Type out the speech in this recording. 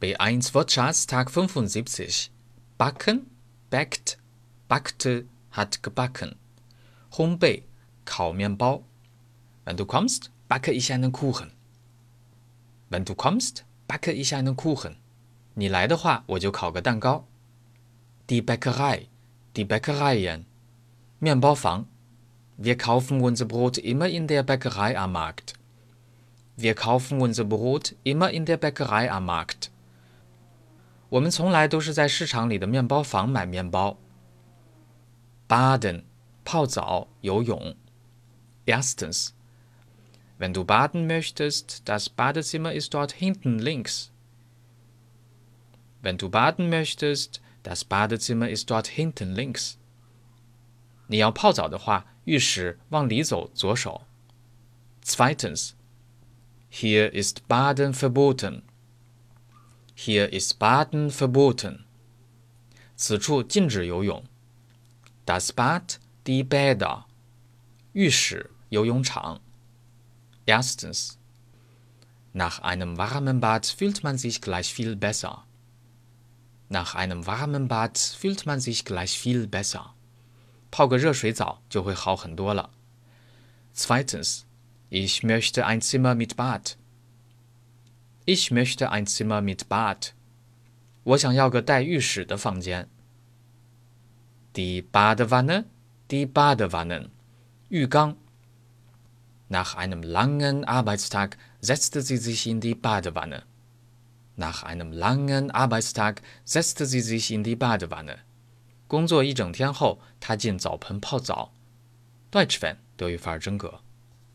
B1 Wortschatz Tag 75. Backen, backt, backte, hat gebacken. Homebay, Kaumianbao. Wenn du kommst, backe ich einen Kuchen. Wenn du kommst, backe ich einen Kuchen. 你来的话，我就烤个蛋糕。Die Bäckerei, die Bäckereien. 面包房。Wir kaufen unser Brot immer in der Bäckerei am Markt. Wir kaufen unser Brot immer in der Bäckerei am Markt. 我们从来都是在市场里的面包房买面包。Baden，泡澡、游泳。Erstens. Wenn du baden möchtest, das Badezimmer ist dort hinten links. Wenn du baden möchtest, das Badezimmer ist dort hinten links. 你要泡澡的话，浴室往里走，左手。Zweitens. Hier ist Baden verboten. Hier ist Baden verboten. 此处禁止游泳。Das Bad, die Bäder. 浴室、游泳场。Erstens. Nach einem warmen Bad fühlt man sich gleich viel besser. Nach einem warmen Bad fühlt man sich gleich viel besser. 泡个热水澡就会好很多了。Zweitens. Ich möchte ein Zimmer mit Bad. Ich möchte ein Zimmer mit Bad. 我想要个带浴室的房间。Die Badewanne, die Badewannen. 浴缸。Nach einem langen Arbeitstag setzte sie sich in die Badewanne. Nach einem langen Arbeitstag setzte sie sich in die Badewanne. 工作一整天后，她进澡盆泡澡。Deutsch Fan 德语范儿真格。